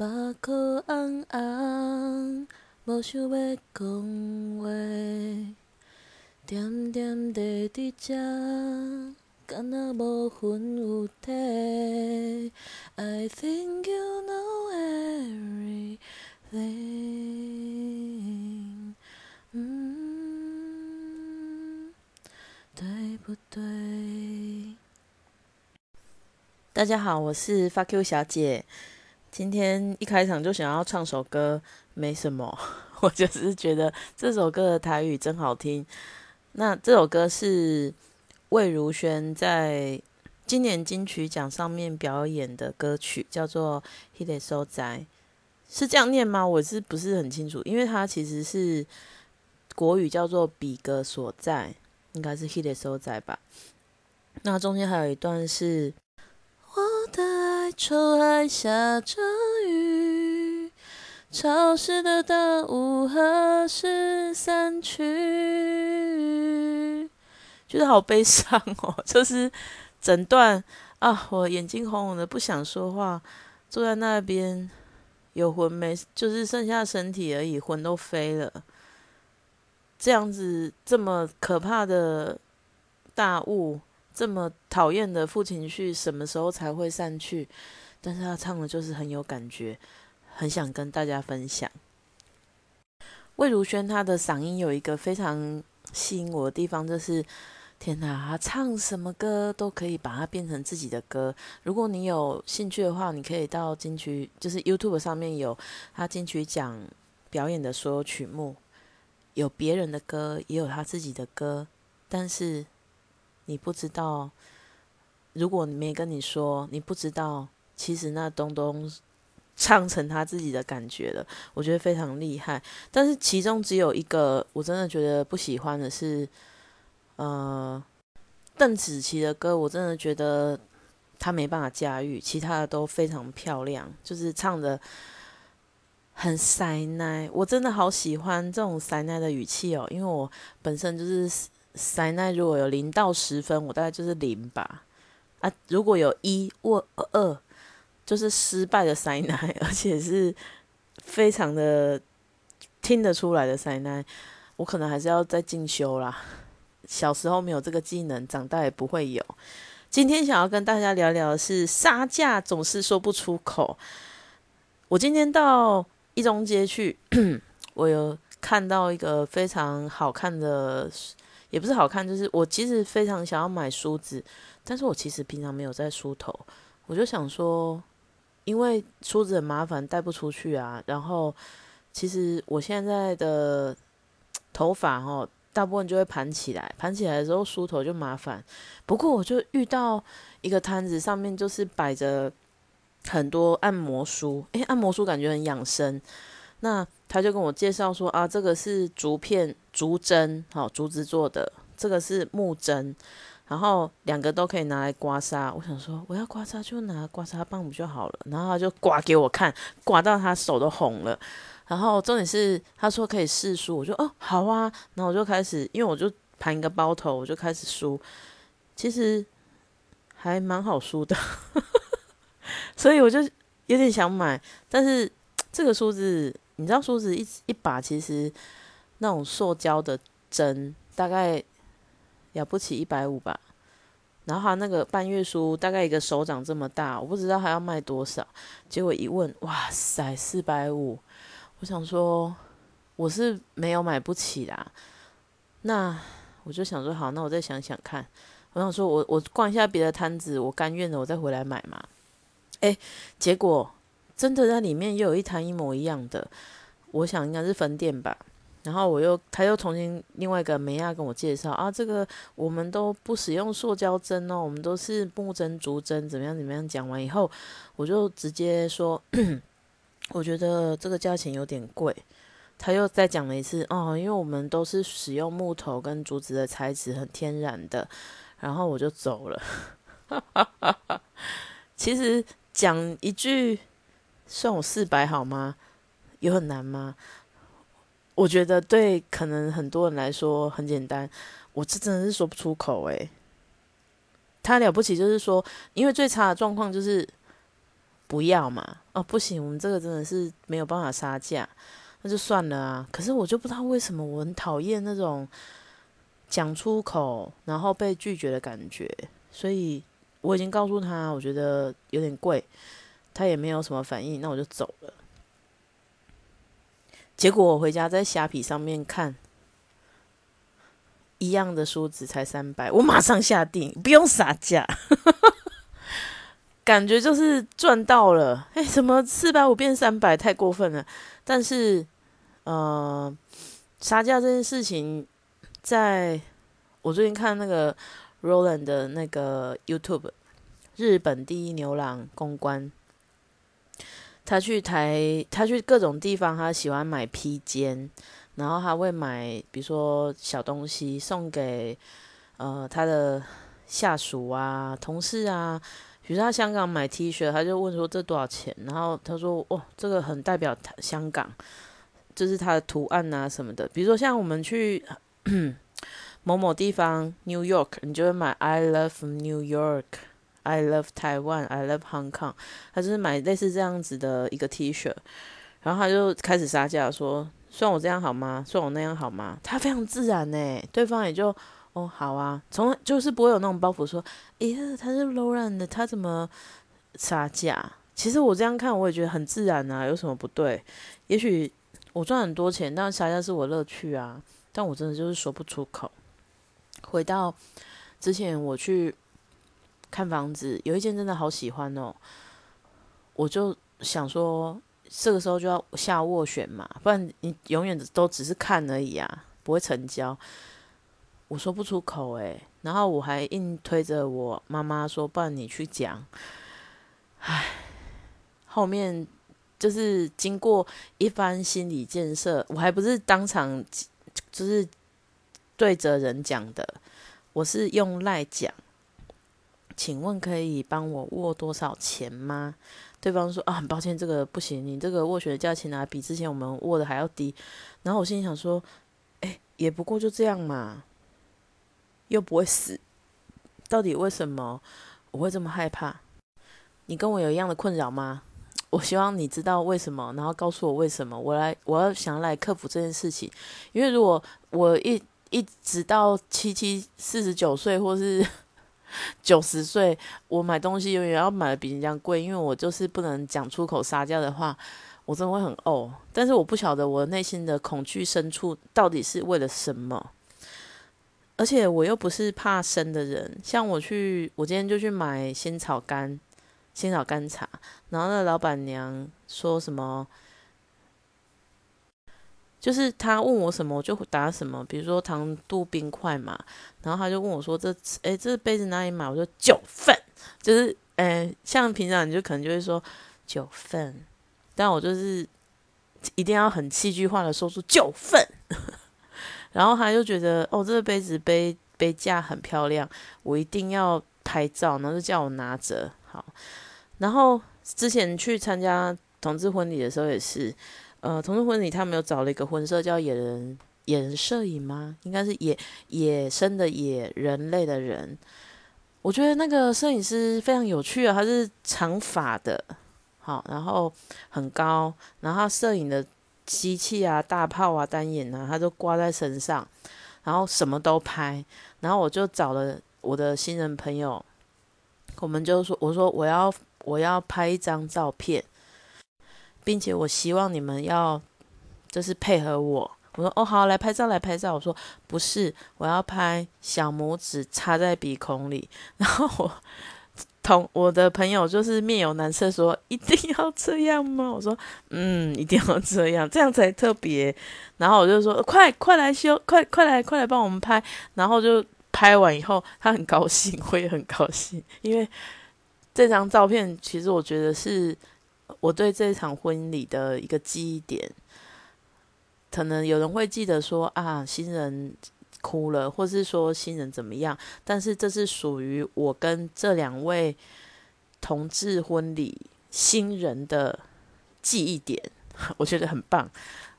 目眶红红，无想要讲话，点点滴滴遮，敢若无魂有体。I think you know everything，嗯，对不对？大家好，我是发 Q 小姐。今天一开场就想要唱首歌，没什么，我就是觉得这首歌的台语真好听。那这首歌是魏如萱在今年金曲奖上面表演的歌曲，叫做《He de So 在》，是这样念吗？我是不是很清楚？因为它其实是国语叫做“比格所在”，应该是《He de So 在》吧。那中间还有一段是。我的哀愁还下着雨，潮湿的大雾何时散去？觉得好悲伤哦，就是整段啊，我眼睛红红的，不想说话，坐在那边有魂没，就是剩下身体而已，魂都飞了。这样子这么可怕的大雾。这么讨厌的负情绪什么时候才会散去？但是他唱的就是很有感觉，很想跟大家分享。魏如萱她的嗓音有一个非常吸引我的地方，就是天哪，她唱什么歌都可以把它变成自己的歌。如果你有兴趣的话，你可以到金曲，就是 YouTube 上面有他金曲奖表演的所有曲目，有别人的歌，也有他自己的歌，但是。你不知道，如果你没跟你说，你不知道，其实那东东唱成他自己的感觉了，我觉得非常厉害。但是其中只有一个我真的觉得不喜欢的是，呃，邓紫棋的歌，我真的觉得她没办法驾驭，其他的都非常漂亮，就是唱的很塞奶，我真的好喜欢这种塞奶的语气哦，因为我本身就是。塞奈如果有零到十分，我大概就是零吧。啊，如果有一或二，就是失败的塞奈，而且是非常的听得出来的塞奈，我可能还是要再进修啦。小时候没有这个技能，长大也不会有。今天想要跟大家聊聊的是杀价总是说不出口。我今天到一中街去，我有看到一个非常好看的。也不是好看，就是我其实非常想要买梳子，但是我其实平常没有在梳头，我就想说，因为梳子很麻烦，带不出去啊。然后其实我现在的头发哈，大部分就会盘起来，盘起来的时候梳头就麻烦。不过我就遇到一个摊子，上面就是摆着很多按摩梳，诶，按摩梳感觉很养生。那他就跟我介绍说啊，这个是竹片、竹针，好，竹子做的；这个是木针，然后两个都可以拿来刮痧。我想说，我要刮痧就拿刮痧棒不就好了？然后他就刮给我看，刮到他手都红了。然后重点是他说可以试梳，我就哦好啊。然后我就开始，因为我就盘一个包头，我就开始梳。其实还蛮好梳的，所以我就有点想买，但是这个梳子。你知道梳子一一把其实那种塑胶的针大概了不起一百五吧，然后他那个半月梳大概一个手掌这么大，我不知道还要卖多少。结果一问，哇塞，四百五！我想说我是没有买不起啦。那我就想说好，那我再想想看。我想说我我逛一下别的摊子，我甘愿的，我再回来买嘛。哎，结果。真的在里面又有一摊一模一样的，我想应该是分店吧。然后我又他又重新另外一个梅亚跟我介绍啊，这个我们都不使用塑胶针哦，我们都是木针、竹针，怎么样怎么样。讲完以后，我就直接说，我觉得这个价钱有点贵。他又再讲了一次哦，因为我们都是使用木头跟竹子的材质，很天然的。然后我就走了。其实讲一句。算我四百好吗？有很难吗？我觉得对，可能很多人来说很简单。我这真的是说不出口诶。他了不起就是说，因为最差的状况就是不要嘛，哦，不行，我们这个真的是没有办法杀价，那就算了啊。可是我就不知道为什么我很讨厌那种讲出口然后被拒绝的感觉，所以我已经告诉他，我觉得有点贵，他也没有什么反应，那我就走了。结果我回家在虾皮上面看，一样的梳子才三百，我马上下定，不用杀价。感觉就是赚到了，哎，怎么四百五变三百，太过分了。但是，呃，杀价这件事情，在我最近看那个 Roland 的那个 YouTube，日本第一牛郎公关，他去台，他去各种地方，他喜欢买披肩，然后他会买，比如说小东西送给呃他的下属啊、同事啊。比如他香港买 T 恤，他就问说这多少钱？然后他说：“哦，这个很代表他香港，这是它的图案啊什么的。”比如说像我们去 某某地方 New York，你就会买 I love New York I love Taiwan，I love Hong Kong。他就是买类似这样子的一个 T 恤，然后他就开始杀价说：“算我这样好吗？算我那样好吗？”他非常自然呢，对方也就。哦，好啊，从就是不会有那种包袱，说，咦，他是 low run 的，他怎么杀价？其实我这样看，我也觉得很自然啊，有什么不对？也许我赚很多钱，但杀价是我乐趣啊，但我真的就是说不出口。回到之前我去看房子，有一间真的好喜欢哦，我就想说，这个时候就要下斡旋嘛，不然你永远都只是看而已啊，不会成交。我说不出口诶，然后我还硬推着我妈妈说：“不然你去讲。”唉，后面就是经过一番心理建设，我还不是当场就是对着人讲的，我是用赖讲。请问可以帮我握多少钱吗？对方说：“啊，很抱歉，这个不行，你这个握选的价钱啊，比之前我们握的还要低。”然后我心里想说：“哎，也不过就这样嘛。”又不会死，到底为什么我会这么害怕？你跟我有一样的困扰吗？我希望你知道为什么，然后告诉我为什么。我来，我要想来克服这件事情。因为如果我一一直到七七四十九岁，或是九十岁，我买东西永远要买的比人家贵，因为我就是不能讲出口撒娇的话，我真的会很哦。但是我不晓得我内心的恐惧深处到底是为了什么。而且我又不是怕生的人，像我去，我今天就去买仙草干，仙草干茶，然后那老板娘说什么，就是他问我什么，我就答什么，比如说糖度冰块嘛，然后他就问我说这，哎，这杯子哪里买？我说九份，就是，哎，像平常你就可能就会说九份，但我就是一定要很戏剧化的说出九份。然后他就觉得哦，这个杯子杯杯架很漂亮，我一定要拍照，然后就叫我拿着。好，然后之前去参加同志婚礼的时候也是，呃，同桌婚礼他们有找了一个婚摄叫野人野人摄影吗？应该是野野生的野人类的人。我觉得那个摄影师非常有趣啊，他是长发的，好，然后很高，然后摄影的。机器啊，大炮啊，单眼啊，他都挂在身上，然后什么都拍。然后我就找了我的新人朋友，我们就说：“我说我要我要拍一张照片，并且我希望你们要就是配合我。”我说：“哦，好，来拍照，来拍照。”我说：“不是，我要拍小拇指插在鼻孔里。”然后我。同我的朋友就是面有难色，说一定要这样吗？我说，嗯，一定要这样，这样才特别。然后我就说，快快来修，快快来快来帮我们拍。然后就拍完以后，他很高兴，我也很高兴，因为这张照片其实我觉得是我对这场婚礼的一个记忆点。可能有人会记得说啊，新人。哭了，或是说新人怎么样？但是这是属于我跟这两位同志婚礼新人的记忆点，我觉得很棒。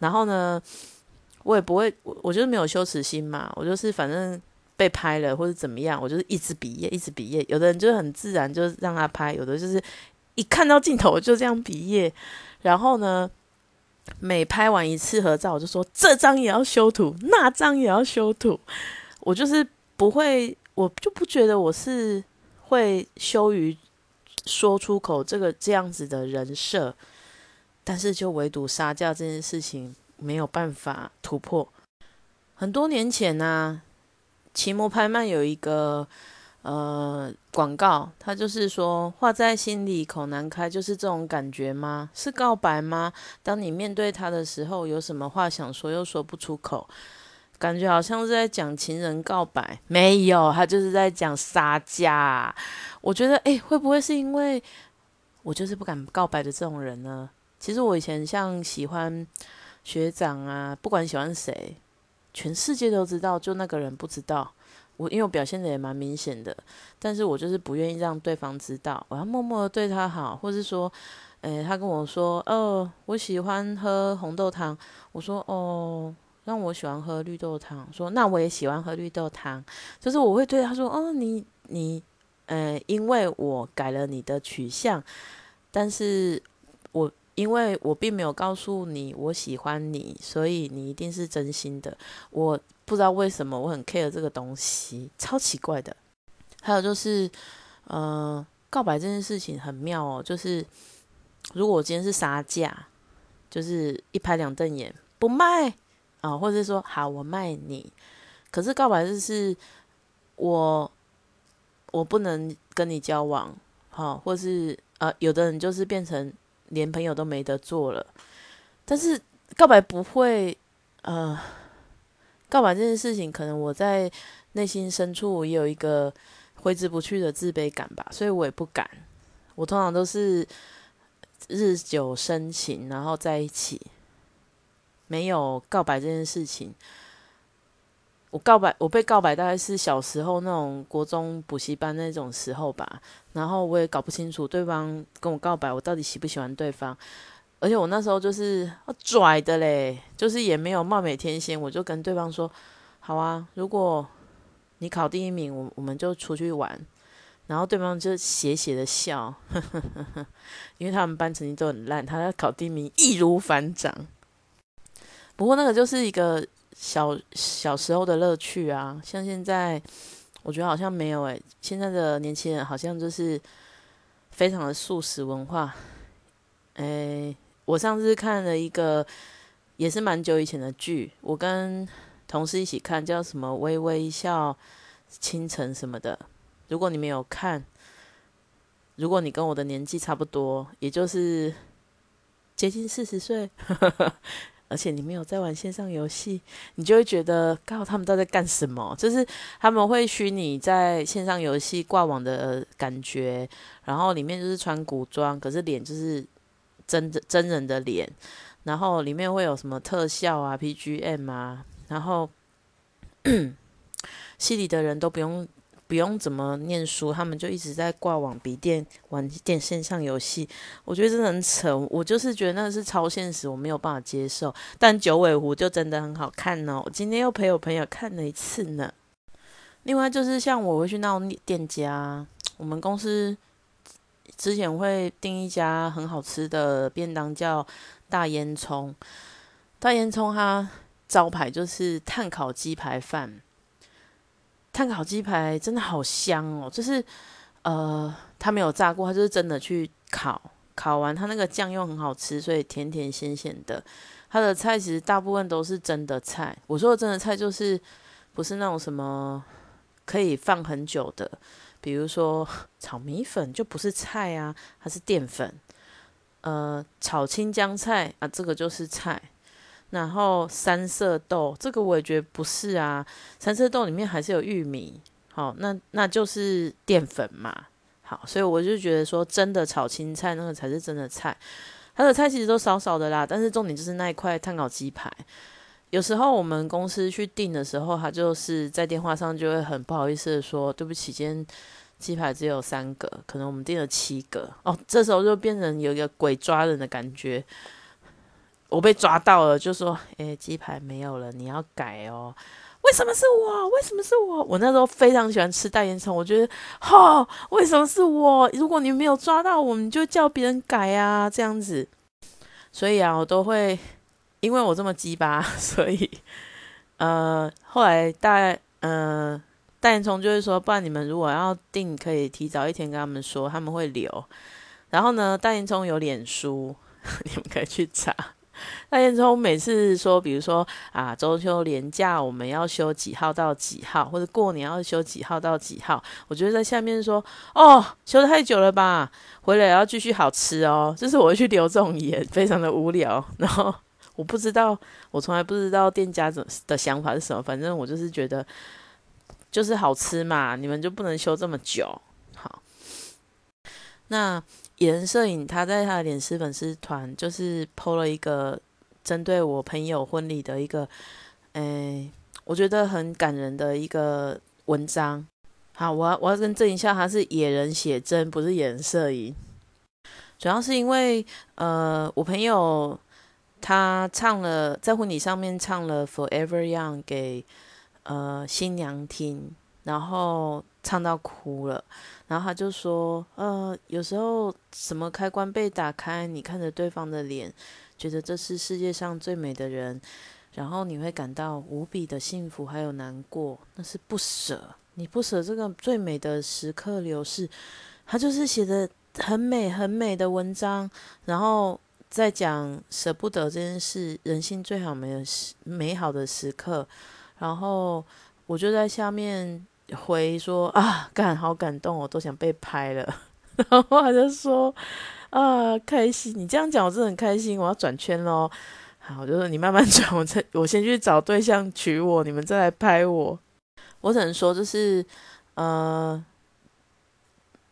然后呢，我也不会，我就是没有羞耻心嘛，我就是反正被拍了或者怎么样，我就是一直比耶，一直比耶。有的人就很自然，就是让他拍；有的就是一看到镜头我就这样比耶。然后呢，每拍完一次合照，我就说这张也要修图，那张也要修图。我就是不会，我就不觉得我是会羞于说出口这个这样子的人设，但是就唯独杀价这件事情没有办法突破。很多年前呢，奇摩拍卖有一个。呃，广告，他就是说话在心里口难开，就是这种感觉吗？是告白吗？当你面对他的时候，有什么话想说又说不出口，感觉好像是在讲情人告白。没有，他就是在讲撒价。我觉得，哎，会不会是因为我就是不敢告白的这种人呢？其实我以前像喜欢学长啊，不管喜欢谁，全世界都知道，就那个人不知道。我因为我表现的也蛮明显的，但是我就是不愿意让对方知道，我要默默的对他好，或是说，诶，他跟我说，哦，我喜欢喝红豆汤，我说，哦，让我喜欢喝绿豆汤，说那我也喜欢喝绿豆汤，就是我会对他说，哦，你你，呃，因为我改了你的取向，但是我因为我并没有告诉你我喜欢你，所以你一定是真心的，我。不知道为什么我很 care 这个东西，超奇怪的。还有就是，呃，告白这件事情很妙哦。就是如果我今天是杀价，就是一拍两瞪眼不卖啊，或者说好我卖你。可是告白就是我我不能跟你交往，好，或是呃，有的人就是变成连朋友都没得做了。但是告白不会，呃。告白这件事情，可能我在内心深处也有一个挥之不去的自卑感吧，所以我也不敢。我通常都是日久生情，然后在一起，没有告白这件事情。我告白，我被告白大概是小时候那种国中补习班那种时候吧，然后我也搞不清楚对方跟我告白，我到底喜不喜欢对方。而且我那时候就是拽的嘞，就是也没有貌美天仙，我就跟对方说：“好啊，如果你考第一名，我我们就出去玩。”然后对方就斜斜的笑，因为他们班成绩都很烂，他要考第一名易如反掌。不过那个就是一个小小时候的乐趣啊，像现在我觉得好像没有诶，现在的年轻人好像就是非常的素食文化，诶。我上次看了一个也是蛮久以前的剧，我跟同事一起看，叫什么《微微一笑倾城》什么的。如果你没有看，如果你跟我的年纪差不多，也就是接近四十岁，而且你没有在玩线上游戏，你就会觉得，靠他们都在干什么？就是他们会虚拟在线上游戏挂网的感觉，然后里面就是穿古装，可是脸就是。真的真人的脸，然后里面会有什么特效啊、P G M 啊，然后 戏里的人都不用不用怎么念书，他们就一直在挂网笔电玩电线上游戏。我觉得真的很扯，我就是觉得那是超现实，我没有办法接受。但九尾狐就真的很好看哦，我今天又陪我朋友看了一次呢。另外就是像我会去那种店家，我们公司。之前会订一家很好吃的便当，叫大烟囱。大烟囱它招牌就是炭烤鸡排饭。炭烤鸡排真的好香哦，就是呃，它没有炸过，它就是真的去烤，烤完它那个酱又很好吃，所以甜甜咸咸的。它的菜其实大部分都是真的菜，我说的真的菜就是不是那种什么可以放很久的。比如说 炒米粉就不是菜啊，它是淀粉。呃，炒青江菜啊，这个就是菜。然后三色豆，这个我也觉得不是啊，三色豆里面还是有玉米。好，那那就是淀粉嘛。好，所以我就觉得说，真的炒青菜那个才是真的菜。它的菜其实都少少的啦，但是重点就是那一块碳烤鸡排。有时候我们公司去订的时候，他就是在电话上就会很不好意思的说：“对不起，今天鸡排只有三个，可能我们订了七个。”哦，这时候就变成有一个鬼抓人的感觉。我被抓到了，就说：“诶，鸡排没有了，你要改哦。”为什么是我？为什么是我？我那时候非常喜欢吃大烟囱，我觉得，哈，为什么是我？如果你没有抓到我，你就叫别人改啊，这样子。所以啊，我都会，因为我这么鸡巴，所以，呃，后来大，呃，大烟囱就会说，不然你们如果要订，可以提早一天跟他们说，他们会留。然后呢，大烟囱有脸书，你们可以去查。大烟囱每次说，比如说啊，中秋连假我们要休几号到几号，或者过年要休几号到几号，我觉得在下面说哦，休太久了吧，回来要继续好吃哦，就是我会去留这种言，非常的无聊。然后我不知道，我从来不知道店家的的想法是什么，反正我就是觉得就是好吃嘛，你们就不能休这么久。好，那。野人摄影，他在他的脸丝粉丝团就是 PO 了一个针对我朋友婚礼的一个，诶，我觉得很感人的一个文章。好，我要我要更正一下，他是野人写真，不是野人摄影。主要是因为，呃，我朋友他唱了在婚礼上面唱了 Forever Young 给呃新娘听，然后唱到哭了。然后他就说：“呃，有时候什么开关被打开，你看着对方的脸，觉得这是世界上最美的人，然后你会感到无比的幸福，还有难过，那是不舍。你不舍这个最美的时刻流逝。”他就是写的很美很美的文章，然后再讲舍不得这件事，人性最好美的美好的时刻。然后我就在下面。回说啊，感好感动，我都想被拍了。然后他就说啊，开心，你这样讲我真的很开心，我要转圈喽。好，我就说你慢慢转，我再我先去找对象娶我，你们再来拍我。我只能说，就是呃，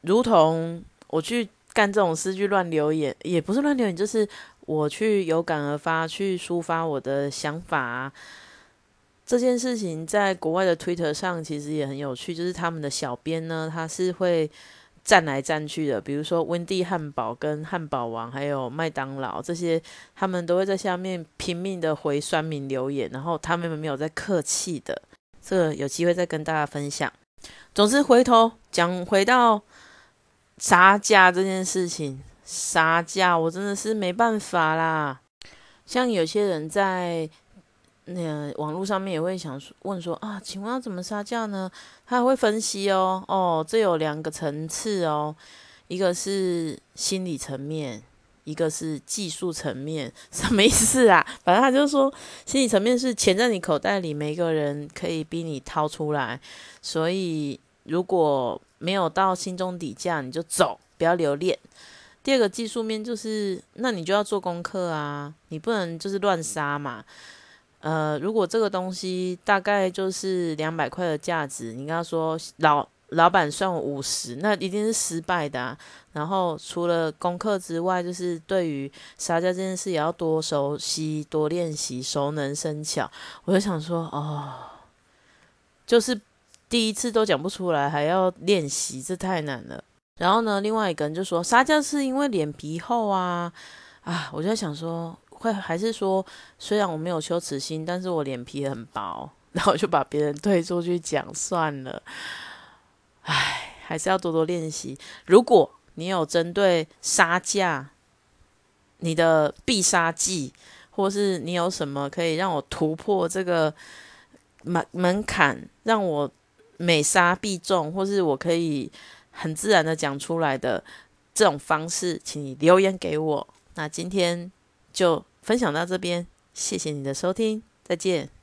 如同我去干这种事，去乱留言，也不是乱留言，就是我去有感而发，去抒发我的想法。这件事情在国外的 Twitter 上其实也很有趣，就是他们的小编呢，他是会站来站去的。比如说温蒂汉堡、跟汉堡王，还有麦当劳这些，他们都会在下面拼命的回酸民留言，然后他们没有在客气的。这个有机会再跟大家分享。总之，回头讲回到杀价这件事情，杀价我真的是没办法啦。像有些人在。那网络上面也会想问说啊，请问要怎么杀价呢？他会分析哦，哦，这有两个层次哦，一个是心理层面，一个是技术层面，什么意思啊？反正他就说，心理层面是钱在你口袋里，每个人可以逼你掏出来，所以如果没有到心中底价，你就走，不要留恋。第二个技术面就是，那你就要做功课啊，你不能就是乱杀嘛。呃，如果这个东西大概就是两百块的价值，你跟他说老老板算我五十，那一定是失败的。然后除了功课之外，就是对于杀价这件事也要多熟悉、多练习、熟能生巧。我就想说，哦，就是第一次都讲不出来，还要练习，这太难了。然后呢，另外一个人就说杀价是因为脸皮厚啊啊！我就在想说。会还是说，虽然我没有羞耻心，但是我脸皮很薄，然后就把别人 推出去讲算了。唉，还是要多多练习。如果你有针对杀价，你的必杀技，或是你有什么可以让我突破这个门门槛，让我每杀必中，或是我可以很自然的讲出来的这种方式，请你留言给我。那今天。就分享到这边，谢谢你的收听，再见。